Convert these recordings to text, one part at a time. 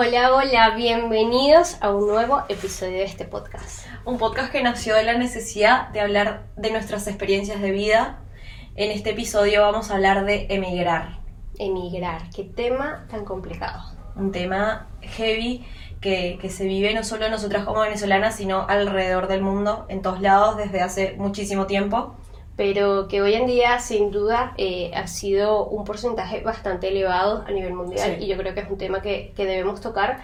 Hola, hola, bienvenidos a un nuevo episodio de este podcast. Un podcast que nació de la necesidad de hablar de nuestras experiencias de vida. En este episodio vamos a hablar de emigrar. Emigrar, qué tema tan complicado. Un tema heavy que, que se vive no solo nosotras como venezolanas, sino alrededor del mundo, en todos lados, desde hace muchísimo tiempo pero que hoy en día sin duda eh, ha sido un porcentaje bastante elevado a nivel mundial y yo creo que es un tema que, que debemos tocar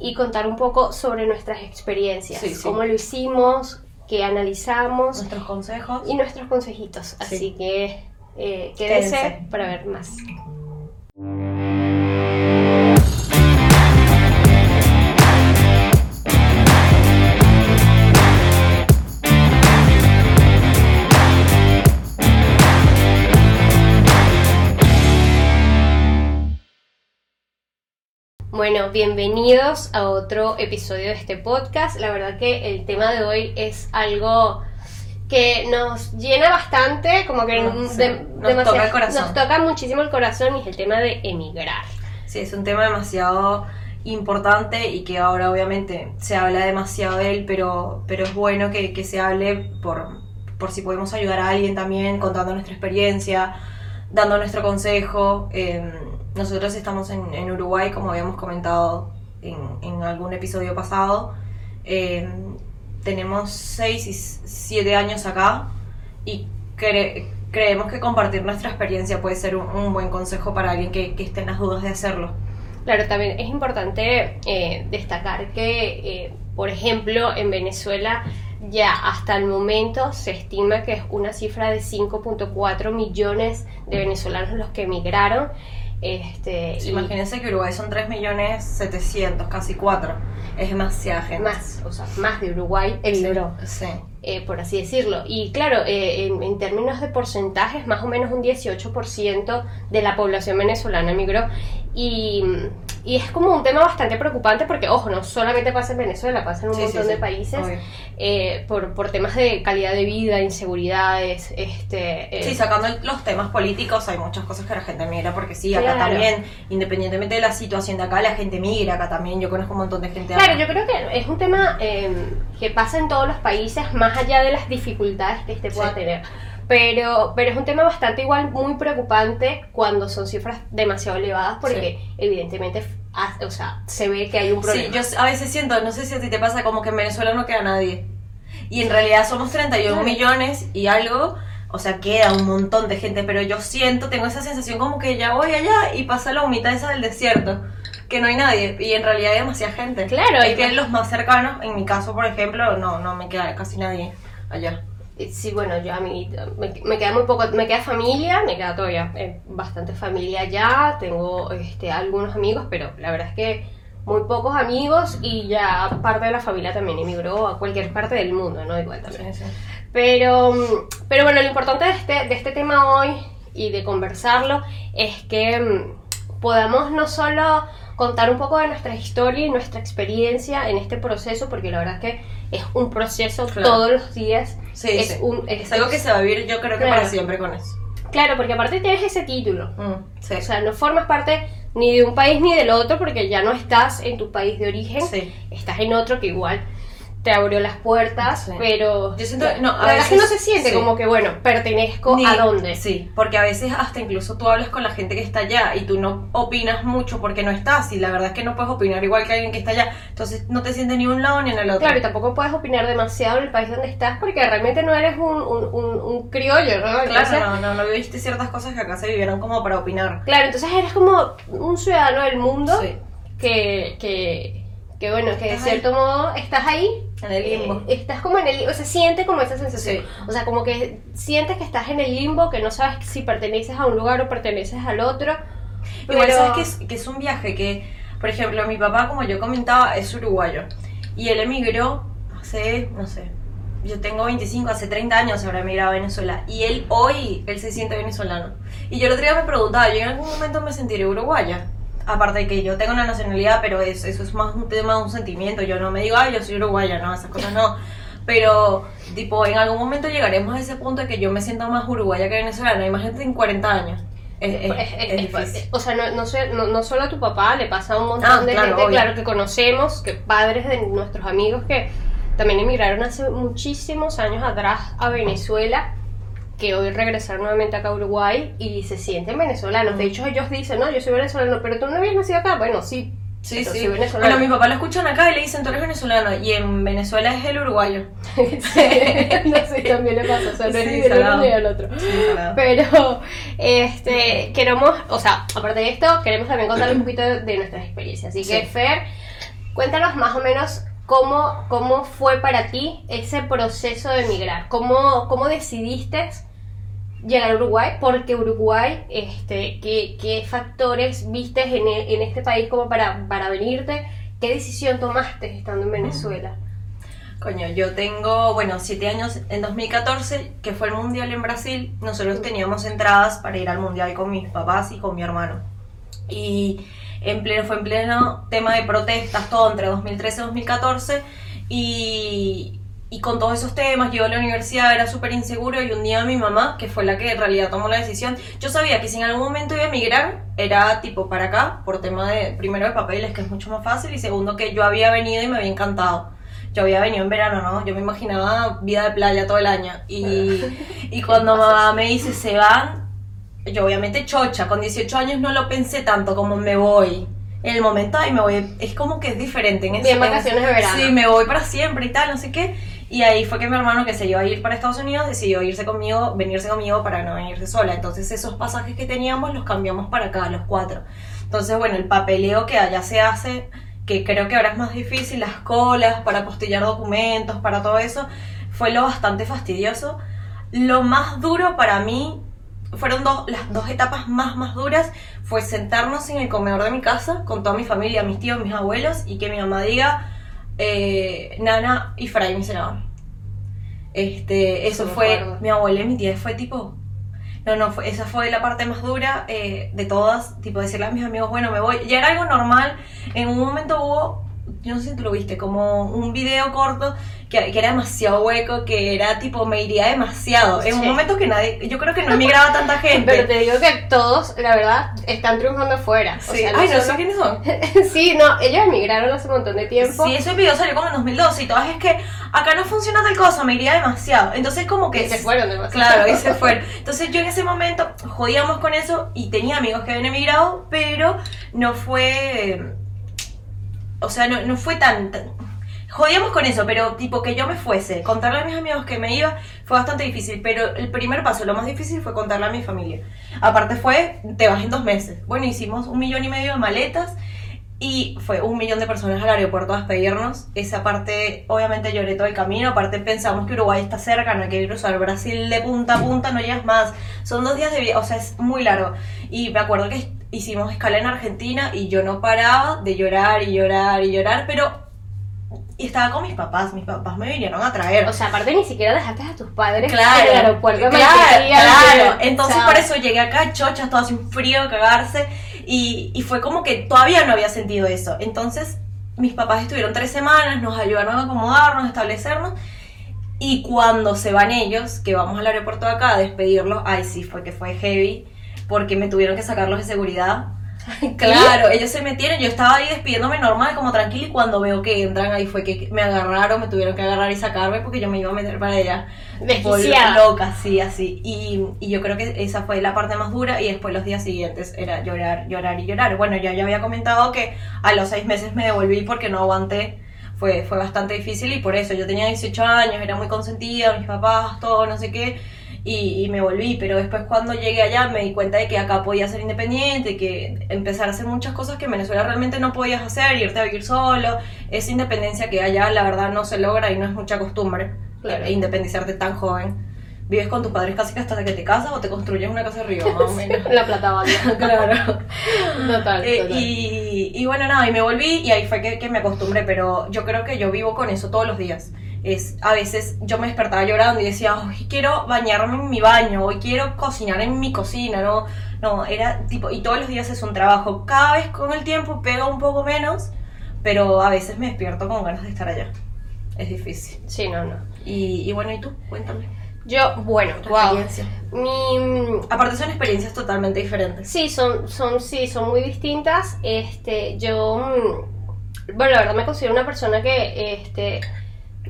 y contar un poco sobre nuestras experiencias, cómo lo hicimos, qué analizamos. Nuestros consejos. Y nuestros consejitos. Así que eh, quédense para ver más. Bueno, bienvenidos a otro episodio de este podcast. La verdad que el tema de hoy es algo que nos llena bastante, como que nos, toca el corazón. nos toca muchísimo el corazón y es el tema de emigrar. Sí, es un tema demasiado importante y que ahora obviamente se habla demasiado de él, pero, pero es bueno que, que se hable por, por si podemos ayudar a alguien también contando nuestra experiencia, dando nuestro consejo. Eh, nosotros estamos en, Uruguay, como habíamos comentado en, algún episodio pasado. Eh, tenemos 6 y 7 años acá y creemos que compartir nuestra experiencia puede ser un, buen consejo para alguien que, esté en las dudas de hacerlo. Claro, también es importante eh, destacar que, eh, por ejemplo, en Venezuela ya hasta el momento se estima que es una cifra de 5.4 millones de venezolanos los que emigraron. Este, Imagínense que Uruguay son 3 millones 700, casi 4. Es demasiada gente. Más, o sea, más de Uruguay emigró. Sí. Eh, por así decirlo. Y claro, eh, en, términos de porcentajes, más o menos un 18% de la población venezolana emigró. Y, y, es como un tema bastante preocupante porque, ojo, no solamente pasa en Venezuela, pasa en un montón de países eh, por, por, temas de calidad de vida, inseguridades. Este, eh, sí, sacando los temas políticos, hay muchas cosas que la gente migra porque sí, acá también, independientemente de la situación de acá, la gente migra acá también. Yo conozco un montón de gente. Claro, yo creo que es un tema em, que pasa en todos los países, más allá de las dificultades que este pueda tener. Pero, pero es un tema bastante igual muy preocupante cuando son cifras demasiado elevadas porque evidentemente o sea, se ve que hay un problema. Sí, yo a veces siento, no sé si a ti te pasa como que en Venezuela no queda nadie. Y en realidad somos 31 millones y algo, o sea, queda un montón de gente, pero yo siento, tengo esa sensación como que ya voy allá y pasa la humita esa del desierto, que no hay nadie y en realidad hay demasiada gente. Claro. Hay que los más cercanos, en mi caso, por ejemplo, no, no me queda casi nadie allá. Sí, bueno, yo a mí me, queda muy poco, me queda familia, me queda todavía eh, bastante familia ya, tengo este, algunos amigos, pero la verdad es que muy pocos amigos y ya parte de la familia también emigró a cualquier parte del mundo, ¿no? Igual también. Pero, pero bueno, lo importante de este, de este tema hoy y de conversarlo es que mm, podamos no solo contar un poco de nuestra historia y nuestra experiencia en este proceso, porque la verdad es que es un proceso todos los días. Sí, es, Un, es, algo que se va a vivir yo creo que para siempre con eso. Claro, porque aparte tienes ese título. Mm, o sea, no formas parte ni de un país ni del otro porque ya no estás en tu país de origen, estás en otro que igual te abrió las puertas, pero yo siento, no, a veces no se siente como que bueno, pertenezco a dónde. Sí, porque a veces hasta incluso tú hablas con la gente que está allá y tú no opinas mucho porque no estás y la verdad es que no puedes opinar igual que alguien que está allá, entonces no te sientes ni un lado ni en el otro. Claro, y tampoco puedes opinar demasiado en el país donde estás porque realmente no eres un, un, un, criollo, ¿no? claro, no, no, no viviste ciertas cosas que acá se vivieron como para opinar. Claro, entonces eres como un ciudadano del mundo que, que que bueno, que de cierto modo estás ahí. En el limbo. Eh, estás como en el limbo, o sea, siente como esa sensación. O sea, como que sientes que estás en el limbo, que no sabes si perteneces a un lugar o perteneces al otro. Igual sabes que es, que es un viaje que, por ejemplo, mi papá, como yo comentaba, es uruguayo. Y él emigró hace, no sé, yo tengo 25, hace 30 años habrá emigrado a Venezuela. Y él hoy, él se siente venezolano. Y yo el otro día me preguntaba, yo en algún momento me sentiré uruguaya aparte de que yo tengo una nacionalidad, pero eso, eso es más un tema de un sentimiento. Yo no me digo, ay, yo soy uruguaya, no, esas cosas no. Pero, tipo, en algún momento llegaremos a ese punto de que yo me siento más uruguaya que venezolana. Imagínate en 40 años. Es, es- Es- es es- es- difícil. o sea, no, no, sé- no, no solo a tu papá, le pasa a un montón Ah, de claro, gente, obvio. claro, que conocemos, que padres de nuestros amigos que también emigraron hace muchísimos años atrás a Venezuela, que hoy regresaron nuevamente acá a Uruguay y se sienten venezolanos. De hecho, ellos dicen, no, yo soy venezolano, pero tú no habías nacido acá. Bueno, sí, Sí, pero sí. soy venezolano. Bueno, mi papá lo escuchan acá y le dicen, tú eres venezolano. Y en Venezuela es el uruguayo. no sé, también le pasa, o sea, no es Sí, uno ni del otro. Pero, este, queremos, o sea, aparte de esto, queremos también contarle un poquito de, de nuestras experiencias. Así que, Sí. Fer, cuéntanos más o menos cómo, cómo fue para ti ese proceso de emigrar. ¿Cómo, cómo decidiste llegar a Uruguay? Porque Uruguay, este, ¿qué, qué factores viste en, e- en este país como para, para venirte? ¿Qué decisión tomaste estando en Venezuela? Coño, yo tengo, bueno, siete años en 2014, que fue el Mundial en Brasil. Nosotros teníamos entradas para ir al Mundial con mis papás y con mi hermano. Y en pleno, fue en pleno tema de protestas, todo entre 2013 y 2014. Y, y con todos esos temas, yo a la universidad era súper inseguro y un día mi mamá, que fue la que en realidad tomó la decisión, yo sabía que si en algún momento iba a emigrar, era tipo para acá, por tema de, primero de papeles, que es mucho más fácil, y segundo que yo había venido y me había encantado. Yo había venido en verano, ¿no? Yo me imaginaba vida de playa todo el año. Y, y cuando mamá me dice, se van, yo obviamente chocha, con 18 años no lo pensé tanto como me voy. En el momento, ay, me voy, es como que es diferente. En ese- Bien, vacaciones de verano. Sí, me voy para siempre y tal, no sé qué. Y ahí fue que mi hermano, que se iba a ir para Estados Unidos, decidió irse conmigo, venirse conmigo para no venirse sola. Entonces esos pasajes que teníamos los cambiamos para acá, los cuatro. Entonces, bueno, el papeleo que allá se hace, que creo que ahora es más difícil, las colas para postillar documentos, para todo eso, fue lo bastante fastidioso. Lo más duro para mí fueron dos, las dos etapas más, más duras, fue sentarnos en el comedor de mi casa con toda mi familia, mis tíos, mis abuelos, y que mi mamá diga, eh, Nana y Fray me cenaban. Este, eso fue, acuerdo. mi abuela y mi tía fue tipo, no, no, fue, esa fue la parte más dura eh, de todas, tipo decirle a mis amigos, bueno, me voy. Ya era algo normal, en un momento hubo, yo no sé si tú lo viste, como un video corto que, que era demasiado hueco, que era tipo, me iría demasiado. En un momento que nadie, yo creo que no emigraba tanta gente. Pero te digo que todos, la verdad, están triunfando afuera. O Sí. sea, Ay, no sé quiénes son. sí, no, ellos emigraron hace un montón de tiempo. Sí, ese video salió como en 2012 y todas es que acá no funciona tal cosa, me iría demasiado. Entonces como que... que se fueron demasiado. Claro, y se fueron. Entonces yo en ese momento jodíamos con eso y tenía amigos que habían emigrado, pero no fue... O sea, no, no fue tan, tan- Jodíamos con eso, pero tipo que yo me fuese, contarle a mis amigos que me iba fue bastante difícil, pero el primer paso, lo más difícil fue contarle a mi familia. Aparte fue, te vas en dos meses. Bueno, hicimos un millón y medio de maletas y fue un millón de personas al aeropuerto a despedirnos. Esa parte, obviamente lloré todo el camino. Aparte pensamos que Uruguay está cerca, no hay que cruzar Brasil de punta a punta, no llegas más. Son dos días de viaje, o sea, es muy largo. Y me acuerdo que hicimos escala en Argentina y yo no paraba de llorar y llorar y llorar, pero... Y estaba con mis papás, mis papás me vinieron a traer. O sea, aparte ni siquiera dejaste a tus padres Claro, en el aeropuerto. claro, claro. Entonces o sea, por eso llegué acá, chocha, todo hace un frío, cagarse. Y, y fue como que todavía no había sentido eso. Entonces mis papás estuvieron tres semanas, nos ayudaron a acomodarnos, a establecernos. Y cuando se van ellos, que vamos al aeropuerto de acá a despedirlos, ay sí, fue que fue heavy, porque me tuvieron que sacarlos de seguridad. Claro, ellos se metieron, yo estaba ahí despidiéndome normal, como tranquila, y cuando veo que entran ahí fue que me agarraron, me tuvieron que agarrar y sacarme porque yo me iba a meter para allá. Loca, sí, así. Y, y yo creo que esa fue la parte más dura y después los días siguientes era llorar, llorar y llorar. Bueno, ya, ya había comentado que a los seis meses me devolví porque no aguanté. Fue, fue bastante difícil y por eso yo tenía 18 años, era muy consentida, mis papás, todo, no sé qué, y, y me volví. Pero después cuando llegué allá me di cuenta de que acá podía ser independiente, que empezar a hacer muchas cosas que en Venezuela realmente no podías hacer, irte a vivir solo. Esa independencia que allá la verdad no se logra y no es mucha costumbre Claro. independizarte tan joven. Vives con tus padres casi que hasta que te casas o te construyes una casa arriba, más o menos. La plata vale. claro. Total, Eh, total. y, y bueno, nada, y me volví y ahí fue que, que me acostumbré, pero yo creo que yo vivo con eso todos los días. Es, a veces yo me despertaba llorando y decía, hoy quiero bañarme en mi baño, hoy quiero cocinar en mi cocina, ¿no? No, era tipo, y todos los días es un trabajo. Cada vez con el tiempo pega un poco menos, pero a veces me despierto con ganas de estar allá. Es difícil. Sí, no, no. Y, y bueno, ¿y tú? Cuéntame. Yo, bueno, wow. Mi, Aparte son experiencias totalmente diferentes. Sí, son, son, sí, son muy distintas. Este, yo, mm, bueno, la verdad me considero una persona que, este,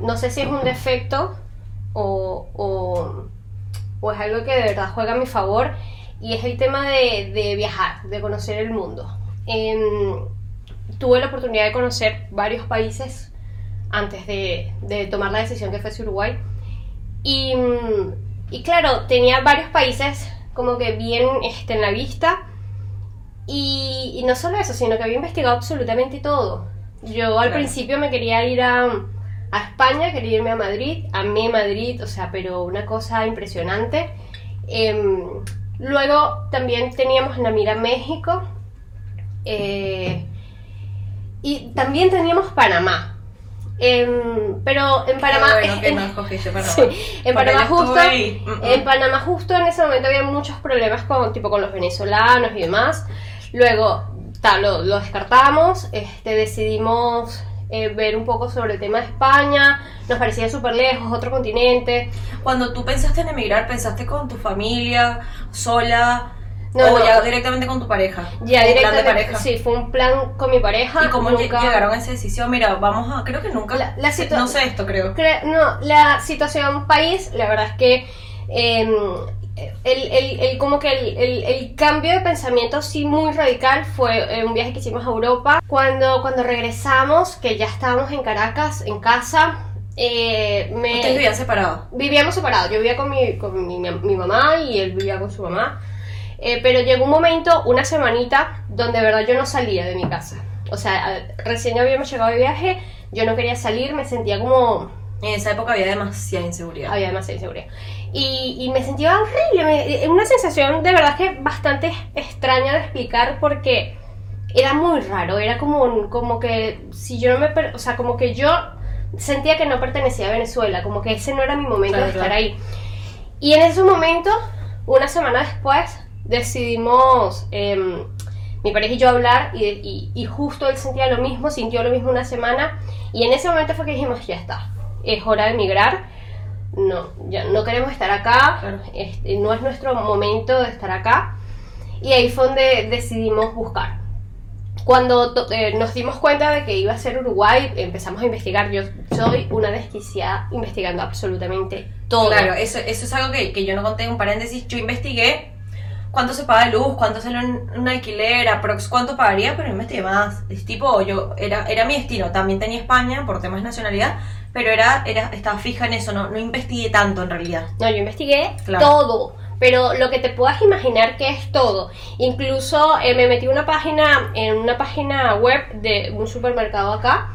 no sé si es un defecto o, o, o es algo que de verdad juega a mi favor y es el tema de, de viajar, de conocer el mundo. Em, tuve la oportunidad de conocer varios países antes de, de tomar la decisión que fue Uruguay. Y, y claro, tenía varios países como que bien este, en la vista. Y, y no solo eso, sino que había investigado absolutamente todo. Yo al Claro. principio me quería ir a, a España, quería irme a Madrid, a mí Madrid, o sea, pero una cosa impresionante. Em, luego también teníamos en la mira México. eh, y también teníamos Panamá. Em, pero en Panamá... Bueno que no escogiste Panamá. Sí, en Panamá justo... ahí. En Panamá justo en ese momento había muchos problemas con, tipo, con los venezolanos y demás. Luego, ta, lo, lo descartamos, este, decidimos eh, ver un poco sobre el tema de España, nos parecía súper lejos, otro continente. Cuando tú pensaste en emigrar, ¿pensaste con tu familia, sola? No, o no. ya directamente con tu pareja? Ya Un plan de directamente, pareja. sí, fue un plan con mi pareja. ¿Y cómo nunca- llegaron a esa decisión? Mira, vamos a... Creo que nunca... La- no sé esto, creo. Cre- No, la situación país, la verdad es que eh, el, el- el- como que el, el- cambio de pensamiento sí muy radical fue un viaje que hicimos a Europa. Cuando, cuando regresamos, que ya estábamos en Caracas, en casa, eh, me... Ustedes vivían separados. Vivíamos separados, yo vivía con mi, con mi, mi mamá y él vivía con su mamá. Eh, pero llegó un momento, una semanita, donde de verdad yo no salía de mi casa. O sea, recién habíamos llegado de viaje, yo no quería salir, me sentía como... En esa época había demasiada inseguridad. Había demasiada inseguridad. Y, y me sentía horrible, me- eh, una sensación de verdad que bastante extraña de explicar porque era muy raro, era como, como que si yo no me... O sea, como que yo sentía que no pertenecía a Venezuela, como que ese no era mi momento Claro, de estar claro. ahí. Y en ese momento, una semana después, decidimos em, mi pareja y yo hablar y, y- y justo él sentía lo mismo, sintió lo mismo una semana y en ese momento fue que dijimos, ya está, es hora de emigrar, no, ya no queremos estar acá, Claro. este, no es nuestro momento de estar acá y ahí fue donde decidimos buscar. Cuando eh, nos dimos cuenta de que iba a ser Uruguay, empezamos a investigar. Yo soy una desquiciada investigando absolutamente todo. Claro, eso, eso es algo que, que yo no conté, un paréntesis. Yo investigué cuánto se paga de luz, cuánto sale un, un alquiler, aprox cuánto pagaría, pero no investigué más. Es tipo, yo, era, era mi destino. También tenía España por temas de nacionalidad, pero era, era, estaba fija en eso, no, no investigué tanto en realidad. No, yo investigué Claro. todo, pero lo que te puedas imaginar que es todo. Incluso eh, me metí una página, en una página web de un supermercado acá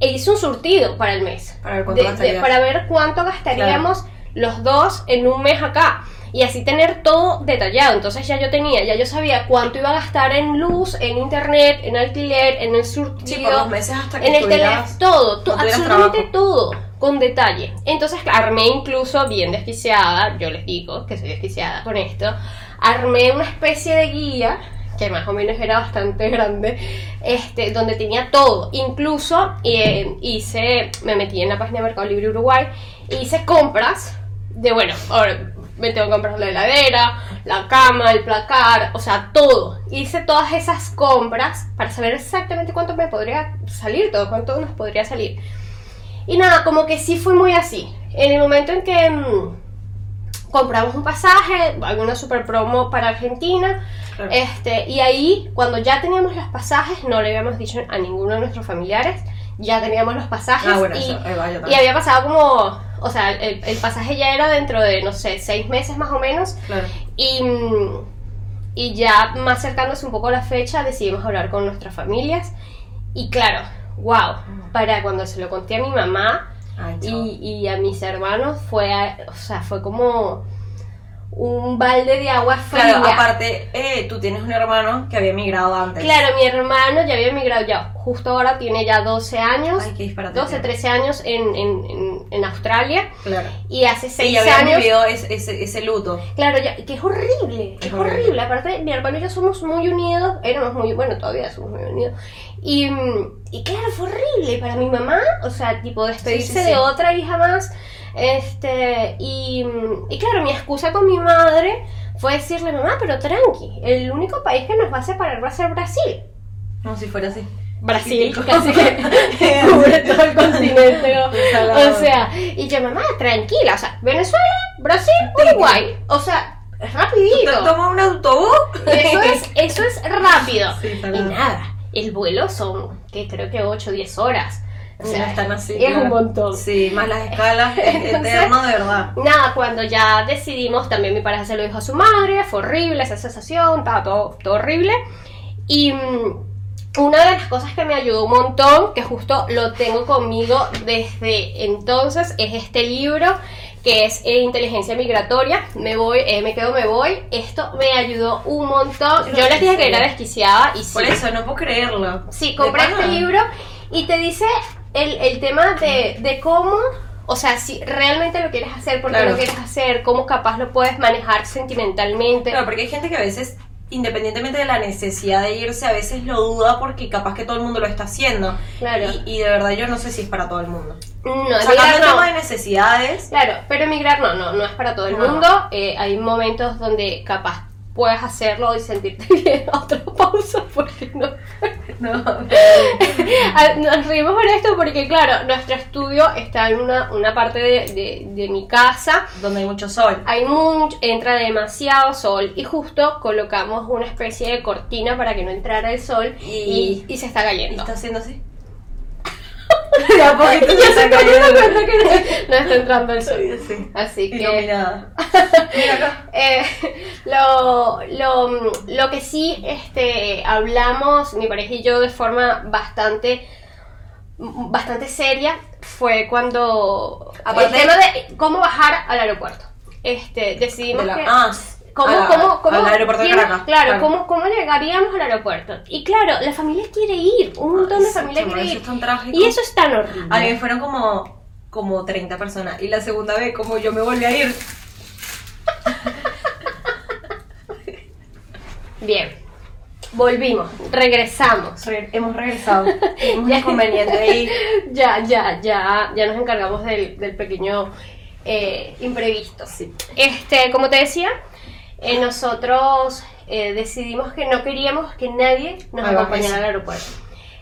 e hice un surtido para el mes. Para ver cuánto De- para ver cuánto gastaríamos los dos en un mes acá. Y así tener todo detallado. Entonces ya yo tenía, ya yo sabía cuánto iba a gastar en luz, en internet, en alquiler, en el surtido Sí, por los meses hasta que en el teléfono, todo, absolutamente trabajo. todo, con detalle. Entonces armé incluso, bien desquiciada, yo les digo que soy desquiciada con esto, armé una especie de guía, que más o menos era bastante grande, este, donde tenía todo. Incluso eh, hice, me metí en la página de Mercado Libre Uruguay, e hice compras de, bueno, ahora me tengo que comprar la heladera, la cama, el placar, o sea, todo. Hice todas esas compras para saber exactamente cuánto me podría salir, todo, cuánto nos podría salir. Y nada, como que sí fue muy así. En el momento en que mm, compramos un pasaje, alguna super promo para Argentina, Claro. este, y ahí, cuando ya teníamos los pasajes, no le habíamos dicho a ninguno de nuestros familiares, ya teníamos los pasajes Ah, bueno, y, eso, había pasado como, o sea, el, el pasaje ya era dentro de, no sé, seis meses más o menos, Claro. y, y ya más acercándose un poco a la fecha, decidimos hablar con nuestras familias, y claro, wow, para cuando se lo conté a mi mamá, Ay, y, y a mis hermanos fue, o sea, fue como un balde de agua fría. Claro, aparte, eh, tú tienes un hermano que había emigrado antes. Claro, mi hermano ya había emigrado ya, justo ahora tiene ya 12 años, Ay, qué disparate. 12, 13 años en, en, en, Australia Claro. y hace Sí, 6 ya habían años... vivido ese, ese, ese luto. Claro, ya, que es horrible, Es es horrible. horrible. Aparte, mi hermano y yo somos muy unidos, éramos muy, bueno, todavía somos muy unidos. Y, y claro, fue horrible para mi mamá, o sea, tipo despedirse Sí, sí, sí. de otra hija más. Este, y, y claro, mi excusa con mi madre fue decirle, mamá, pero tranqui, el único país que nos va a separar va a ser Brasil. No, si fuera así. Brasil, casi que cubre todo el continente. O sea, y yo, mamá, tranquila, o sea, Venezuela, Brasil, Uruguay, o sea, es rapidito. Toma un autobús. Eso es, eso es rápido. Sí, y nada, el vuelo son, que creo que 8 o 10 horas. O sea, están así. es claro. un montón. Sí, más las escalas. Es eterno, de verdad. Nada, cuando ya decidimos, también mi pareja se lo dijo a su madre, fue horrible esa sensación, estaba todo, todo horrible. Y mm, una de las cosas que me ayudó un montón, que justo lo tengo conmigo desde entonces, es este libro que es eh, Inteligencia Migratoria. Me voy, eh, me quedo, me voy. Esto me ayudó un montón. Yo les dije que era desquiciada y sí. Por eso, no puedo creerlo. Sí, compré este libro y te dice el, el tema de, de cómo, o sea, si realmente lo quieres hacer, por qué Claro. lo quieres hacer, cómo capaz lo puedes manejar sentimentalmente. Claro, porque hay gente que a veces, independientemente de la necesidad de irse, a veces lo duda porque capaz que todo el mundo lo está haciendo. Claro. Y, y de verdad yo no sé si es para todo el mundo. No, O el no. de necesidades. Claro, pero emigrar no, no, no es para todo el No. mundo. Eh, hay momentos donde capaz puedes hacerlo y sentirte bien. Otra pausa porque no. No. Ah, Nos reímos por esto porque, claro, nuestro estudio está en una, una parte de, de- de mi casa. Donde hay mucho sol. Hay mucho, entra demasiado sol y justo colocamos una especie de cortina para que no entrara el sol y, Y- y se está ¿Y cayendo. está haciendo así? De a poquito se ya se está cayendo. cuenta que no está entrando el sol. Sí. Así que Iluminada. Mira acá. eh, lo, lo, lo que sí este, hablamos, mi pareja y yo, de forma bastante, bastante seria, fue cuando Aparte- el tema de cómo bajar al aeropuerto. Este, decidimos De la- que... ah, ¿Cómo, a cómo, cómo, al aeropuerto de Caracas. Claro, ¿cómo, ¿cómo llegaríamos al aeropuerto? Y claro, la familia quiere ir, un montón de Ay, sí, familia chamo, quiere ir. es. Y eso es tan horrible. A mí fueron como, como 30 personas. Y la segunda vez, como yo me volví a ir. Bien, volvimos, regresamos. Re- hemos regresado. Un inconveniente ahí. Ya, ya, ya, ya nos encargamos del, del pequeño eh, imprevisto. Sí. Este, como te decía, eh, nosotros eh, decidimos que no queríamos que nadie nos acompañara eso. al aeropuerto.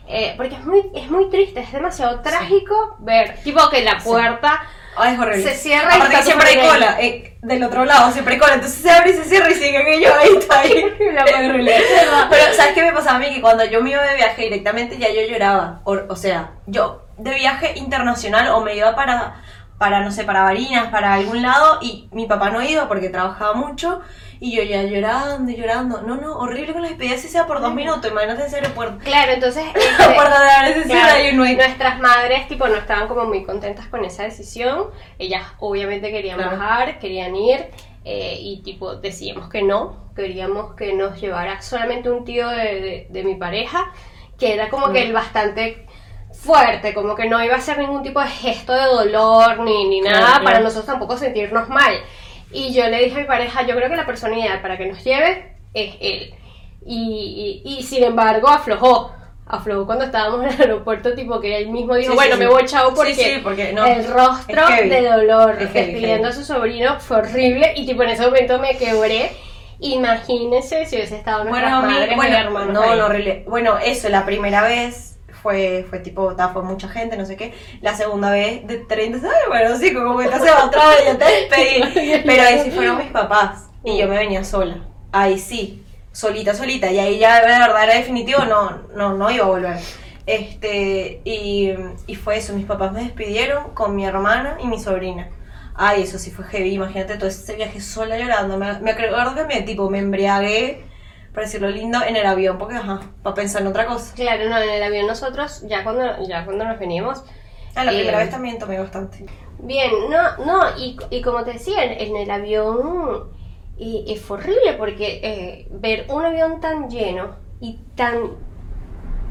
Eh, porque es muy, es muy triste, es demasiado trágico ver, tipo que la puerta Ay, es horrible. Se cierra y Aparte que siempre hay cola. eh, del otro lado siempre hay cola. Entonces se abre y se cierra y siguen ellos ahí. Está ahí. Pero, ¿sabes qué me pasaba a mí? Que cuando yo me iba de viaje directamente ya yo lloraba. O, o sea, yo de viaje internacional o me iba para, para, no sé, para Barinas, para algún lado y mi papá no iba porque trabajaba mucho y yo ya llorando y llorando. No, no, horrible con las despedidas si sea por dos minutos. Imagínate ese aeropuerto. Claro, entonces este, Claro, no hay. nuestras madres tipo no estaban como muy contentas con esa decisión. Ellas obviamente querían Claro. bajar, querían ir eh, y tipo decíamos que no, queríamos que nos llevara solamente un tío de, de- de mi pareja, que era como que el bastante fuerte, como que no iba a hacer ningún tipo de gesto de dolor ni, ni Claro, nada claro. para nosotros tampoco sentirnos mal. Y yo le dije a mi pareja, yo creo que la persona ideal para que nos lleve es él. Y, y, y sin embargo aflojó. Aflojó cuando estábamos en el aeropuerto, tipo que él mismo dijo, Sí, bueno, sí, me voy chao porque, sí, porque no, el rostro de dolor despidiendo a su sobrino fue horrible y tipo en ese momento me quebré. Imagínense si hubiese estado nuestras Bueno, mi- madres bueno, y hermanos no, no. Bueno, eso, la primera vez fue, fue tipo, ta, fue mucha gente, no sé qué. La segunda vez de 30, ay, bueno, sí, como que te hace otra vez, ya te despedí. Pero ahí sí fueron mis papás y yo me venía sola. Ahí sí, solita, solita. Y ahí ya de verdad era definitivo, no, no, no iba a volver. Este, y, y fue eso, mis papás me despidieron con mi hermana y mi sobrina. Ay, eso sí fue heavy, imagínate todo ese viaje sola llorando. Me, me acuerdo que me, tipo, me embriagué, para decirlo lindo, en el avión, porque ajá, para pensar en otra cosa. Claro, no, en el avión nosotros, ya cuando, ya cuando nos veníamos, Ah, la Eh, primera vez también tomé bastante. Bien, no, no, y, y como te decía, en, el avión y, fue horrible porque eh, ver un avión tan lleno y tan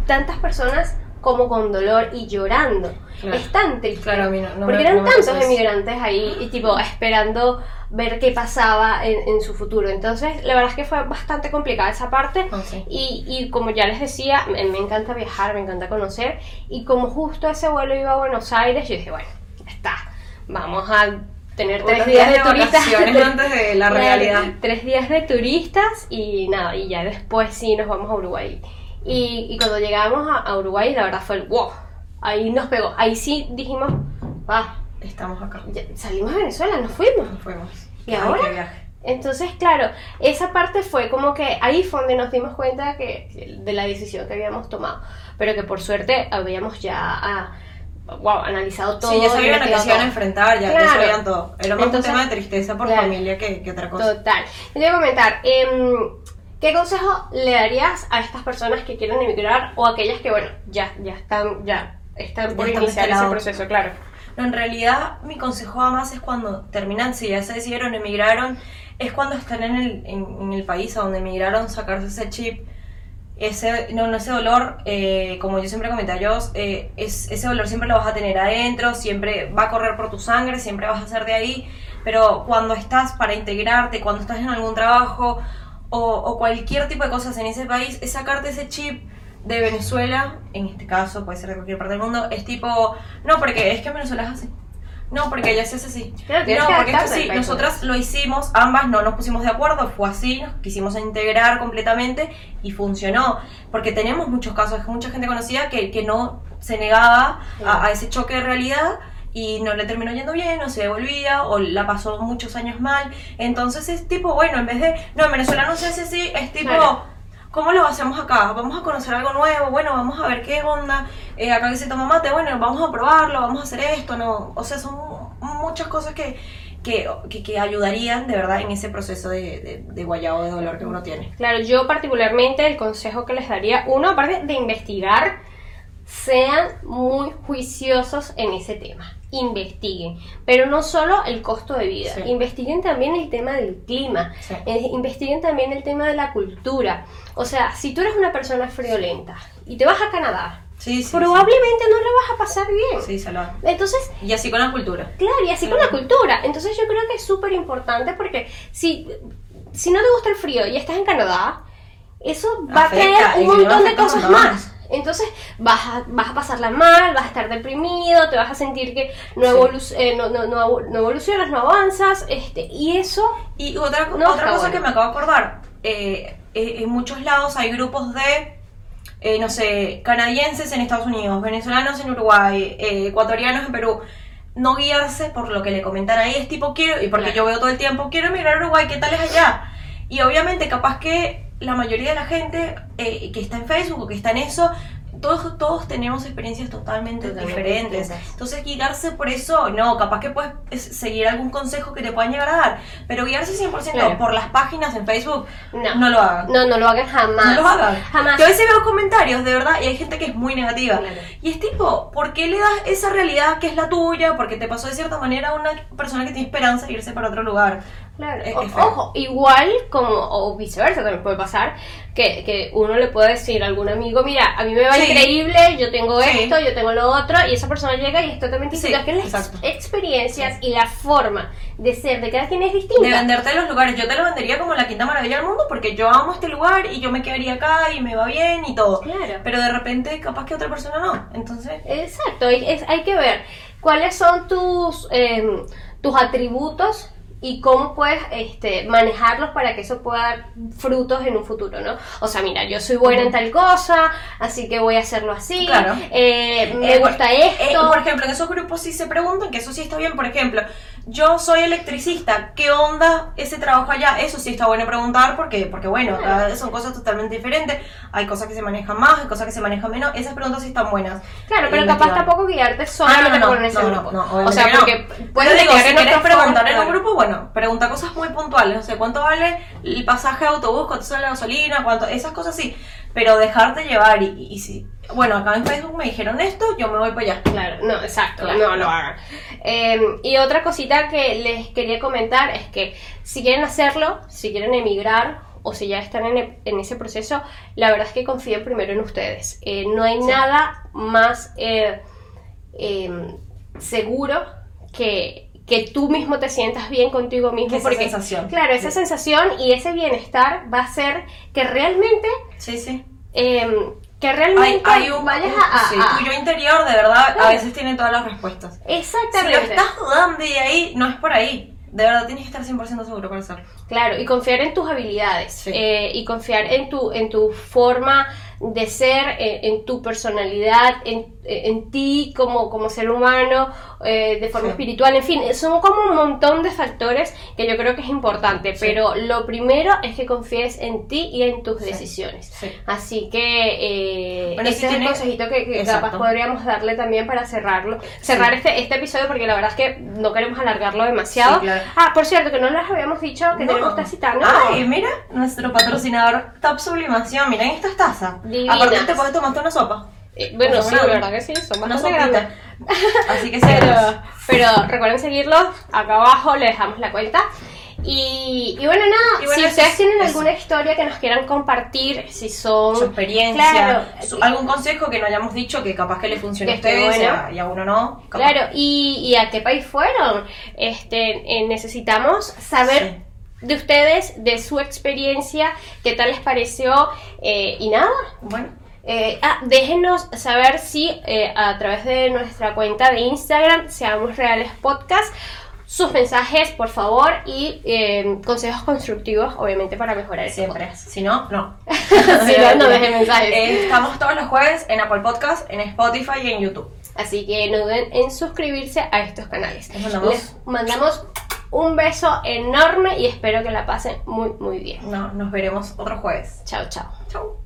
tantas personas como con dolor y llorando. Claro. Es tan triste. Claro, no- porque me- eran no tantos emigrantes ahí y tipo esperando ver qué pasaba en, en su futuro. Entonces, la verdad es que fue bastante complicada esa parte. Ah. Y, y como ya les decía, me, me encanta viajar, me encanta conocer. Y como justo ese vuelo iba a Buenos Aires, yo dije, bueno, ya está. vamos a tener tres días de, turistas. vacaciones antes de la realidad. Tres días de turistas y nada, y ya después sí nos vamos a Uruguay. Y, y cuando llegamos a, a Uruguay, la verdad fue el wow. Ahí nos pegó. Ahí sí dijimos, ah, Estamos acá. ya- salimos de Venezuela, nos fuimos. Nos fuimos. ¿Y Ay, ahora? qué viaje. Entonces, claro, esa parte fue como que ahí fue donde nos dimos cuenta que, de la decisión que habíamos tomado. Pero que por suerte habíamos ya ah, wow, analizado todo. Sí, ya sabían a qué investigado se iban a enfrentar, ya, ya Claro. sabían todo. Era más Entonces, un tema de tristeza por claro. familia que, que otra cosa. Total. Te voy a comentar, em, ¿qué consejo le darías a estas personas que quieren emigrar o aquellas que, bueno, ya, ya están, ya están por están iniciar ese proceso, claro? No, en realidad mi consejo además es cuando terminan, si ya se decidieron, emigraron, es cuando están en el, en, en el país a donde emigraron, sacarse ese chip, ese, no, no, ese dolor, eh, como yo siempre comenté a ellos, eh, es, ese dolor siempre lo vas a tener adentro, siempre va a correr por tu sangre, siempre vas a ser de ahí, pero cuando estás para integrarte, cuando estás en algún trabajo o, o cualquier tipo de cosas en ese país, es sacarte ese chip de Venezuela, en este caso puede ser de cualquier parte del mundo, es tipo, no, porque es que en Venezuela es así. No, porque ella se hace así. Claro, no, que porque es que adaptarte al sí, nosotras lo hicimos, ambas no nos pusimos de acuerdo, fue así, nos quisimos integrar completamente y funcionó. Porque tenemos muchos casos, mucha gente conocida que, que no se negaba a, a ese choque de realidad y no le terminó yendo bien, o se devolvía, o la pasó muchos años mal. Entonces es tipo, bueno, en vez de, no, en Venezuela no se hace así, es tipo, Claro. ¿Cómo lo hacemos acá? Vamos a conocer algo nuevo, bueno, vamos a ver qué onda, eh, acá que se toma mate, bueno, vamos a probarlo, vamos a hacer esto, no, o sea, son muchas cosas que, que, que, que ayudarían de verdad en ese proceso de, de, de guayabo de dolor que uno tiene. Claro, yo particularmente el consejo que les daría, uno, aparte de investigar, sean muy juiciosos en ese tema. Investiguen, pero no solo el costo de vida, Sí. investiguen también el tema del clima, Sí. eh, investiguen también el tema de la cultura. O sea, si tú eres una persona friolenta y te vas a Canadá, Sí, sí. probablemente no la vas a pasar bien. Sí, sí salva. Entonces, Y así con la cultura. Claro, y así con la cultura. Entonces yo creo que es súper importante porque si, si no te gusta el frío y estás en Canadá, eso va a traer un montón de cosas más. Entonces vas a, vas a pasarla mal, vas a estar deprimido, te vas a sentir que no, Sí. evolu- eh, no, no, no evolucionas, no avanzas, este, y eso, Y otra, otra cosa bueno. que me acabo de acordar, eh, eh, en muchos lados hay grupos de, eh, no sé, canadienses en Estados Unidos, venezolanos en Uruguay, ecuatorianos en Perú. No guiarse por lo que le comentan ahí, es tipo, quiero, y porque Claro. yo veo todo el tiempo, quiero emigrar a Uruguay, ¿qué tal es allá? Y obviamente, capaz que la mayoría de la gente eh, que está en Facebook o que está en eso, todos, todos tenemos experiencias totalmente, Totalmente diferentes. distintas. Entonces, guiarse por eso, no, capaz que puedes es, seguir algún consejo que te puedan llegar a dar, pero guiarse 100% Claro. por las páginas en Facebook, no, no, lo hagan. no, no lo hagan jamás. No lo hagan. Jamás. Yo a veces veo comentarios, de verdad, y hay gente que es muy negativa. Claro. Y es tipo, ¿por qué le das esa realidad que es la tuya? Porque te pasó de cierta manera a una persona que tiene esperanza de irse para otro lugar. Claro, Es- es ojo, igual como, o viceversa también puede pasar, que, que uno le puede decir a algún amigo, mira, a mí me va Sí. increíble, yo tengo Sí. esto, yo tengo lo otro, y esa persona llega y es totalmente Sí, distinta, que las exacto. experiencias y la forma de ser de cada quien es distinta. De venderte los lugares. Yo te lo vendería como la quinta maravilla del mundo porque yo amo este lugar y yo me quedaría acá y me va bien y todo. Claro. Pero de repente, capaz que otra persona no. Entonces, Exacto, hay, es- hay que ver cuáles son tus, em, tus atributos y cómo puedes este, manejarlos para que eso pueda dar frutos en un futuro, ¿no? O sea, mira, yo soy buena en tal cosa, así que voy a hacerlo así, Claro. eh, me Eh, gusta por- esto. eh, por ejemplo, en esos grupos sí se preguntan, que eso sí está bien. Por ejemplo, yo soy electricista, ¿qué onda ese trabajo allá? Eso sí está bueno preguntar porque, porque bueno, Claro. son cosas totalmente diferentes. Hay cosas que se manejan más, hay cosas que se manejan menos. Esas preguntas sí están buenas. Claro, pero Eh, capaz investigar. tampoco guiarte solamente Ah, no, no, por ese grupo. o sea, porque puedes digo, si quieres preguntar en un grupo, bueno, pregunta cosas muy puntuales. No sé, ¿cuánto vale el pasaje de autobús? ¿Cuánto sale la gasolina? ¿Cuánto? Esas cosas sí. Pero dejarte llevar y, y, y si... Bueno, acá en Facebook me dijeron esto, yo me voy para allá. Claro, no, exacto, Claro. no lo hagan. Eh, y otra cosita que les quería comentar es que si quieren hacerlo, si quieren emigrar o si ya están en, e- en ese proceso, la verdad es que confíen primero en ustedes. Eh, no hay Sí. nada más eh, eh, seguro que, que tú mismo te sientas bien contigo mismo. Esa porque, sensación. Claro, esa Sí. sensación y ese bienestar va a hacer que realmente Sí, sí. eh, que realmente hay un, vayas un- a... a- sí, a- tu yo interior de verdad Claro. a veces tiene todas las respuestas. Si Exactamente. lo estás dudando y ahí, no es por ahí. De verdad tienes que estar 100% seguro para hacerlo. Claro, y confiar en tus habilidades Sí. eh, y confiar en tu, en tu forma de ser, eh, en tu personalidad, en, en ti como, como ser humano, eh, de forma Sí. espiritual, en fin, son como un montón de factores que yo creo que es importante, Sí. pero lo primero es que confíes en ti y en tus Sí. decisiones. Sí. Así que eh, Bueno, ese si es el tiene- consejito que, que capaz podríamos darle también para cerrarlo, cerrar este, este episodio porque la verdad es que no queremos alargarlo demasiado. Claro. Ah, por cierto, que no les habíamos dicho que No. tenemos tacita, ¿no? Ay, mira, nuestro patrocinador Top Sublimación. Miren estas tazas. Divinas. Aparte te puedes tomarte una sopa. Eh, bueno, sí, la verdad que sí, son Una bastante grandes. Así que Pero, sí. pero recuerden seguirlos, acá abajo les dejamos la cuenta. Y, y bueno, nada, Y bueno, si ustedes es- tienen eso. alguna historia que nos quieran compartir, si son... Su experiencia, Claro. su- algún consejo que no hayamos dicho que capaz que le funcione a ustedes y bueno. a- y a uno no. capaz. Claro, y, y a qué país fueron. Este, eh, necesitamos saber de ustedes, de su experiencia, qué tal les pareció eh, y nada. Bueno, Eh, ah, déjenos saber si eh, a través de nuestra cuenta de Instagram, Seamos Reales Podcast, sus mensajes, por favor, y consejos constructivos, obviamente, para mejorar el siempre. Si no, no. Si no, no dejen mensajes. Estamos todos los jueves en Apple Podcast, en Spotify y en YouTube. Así que no duden en suscribirse a estos canales. Les mandamos- Les mandamos un beso enorme y espero que la pasen muy, muy bien. No, nos veremos otro jueves. Chao, chao. Chau.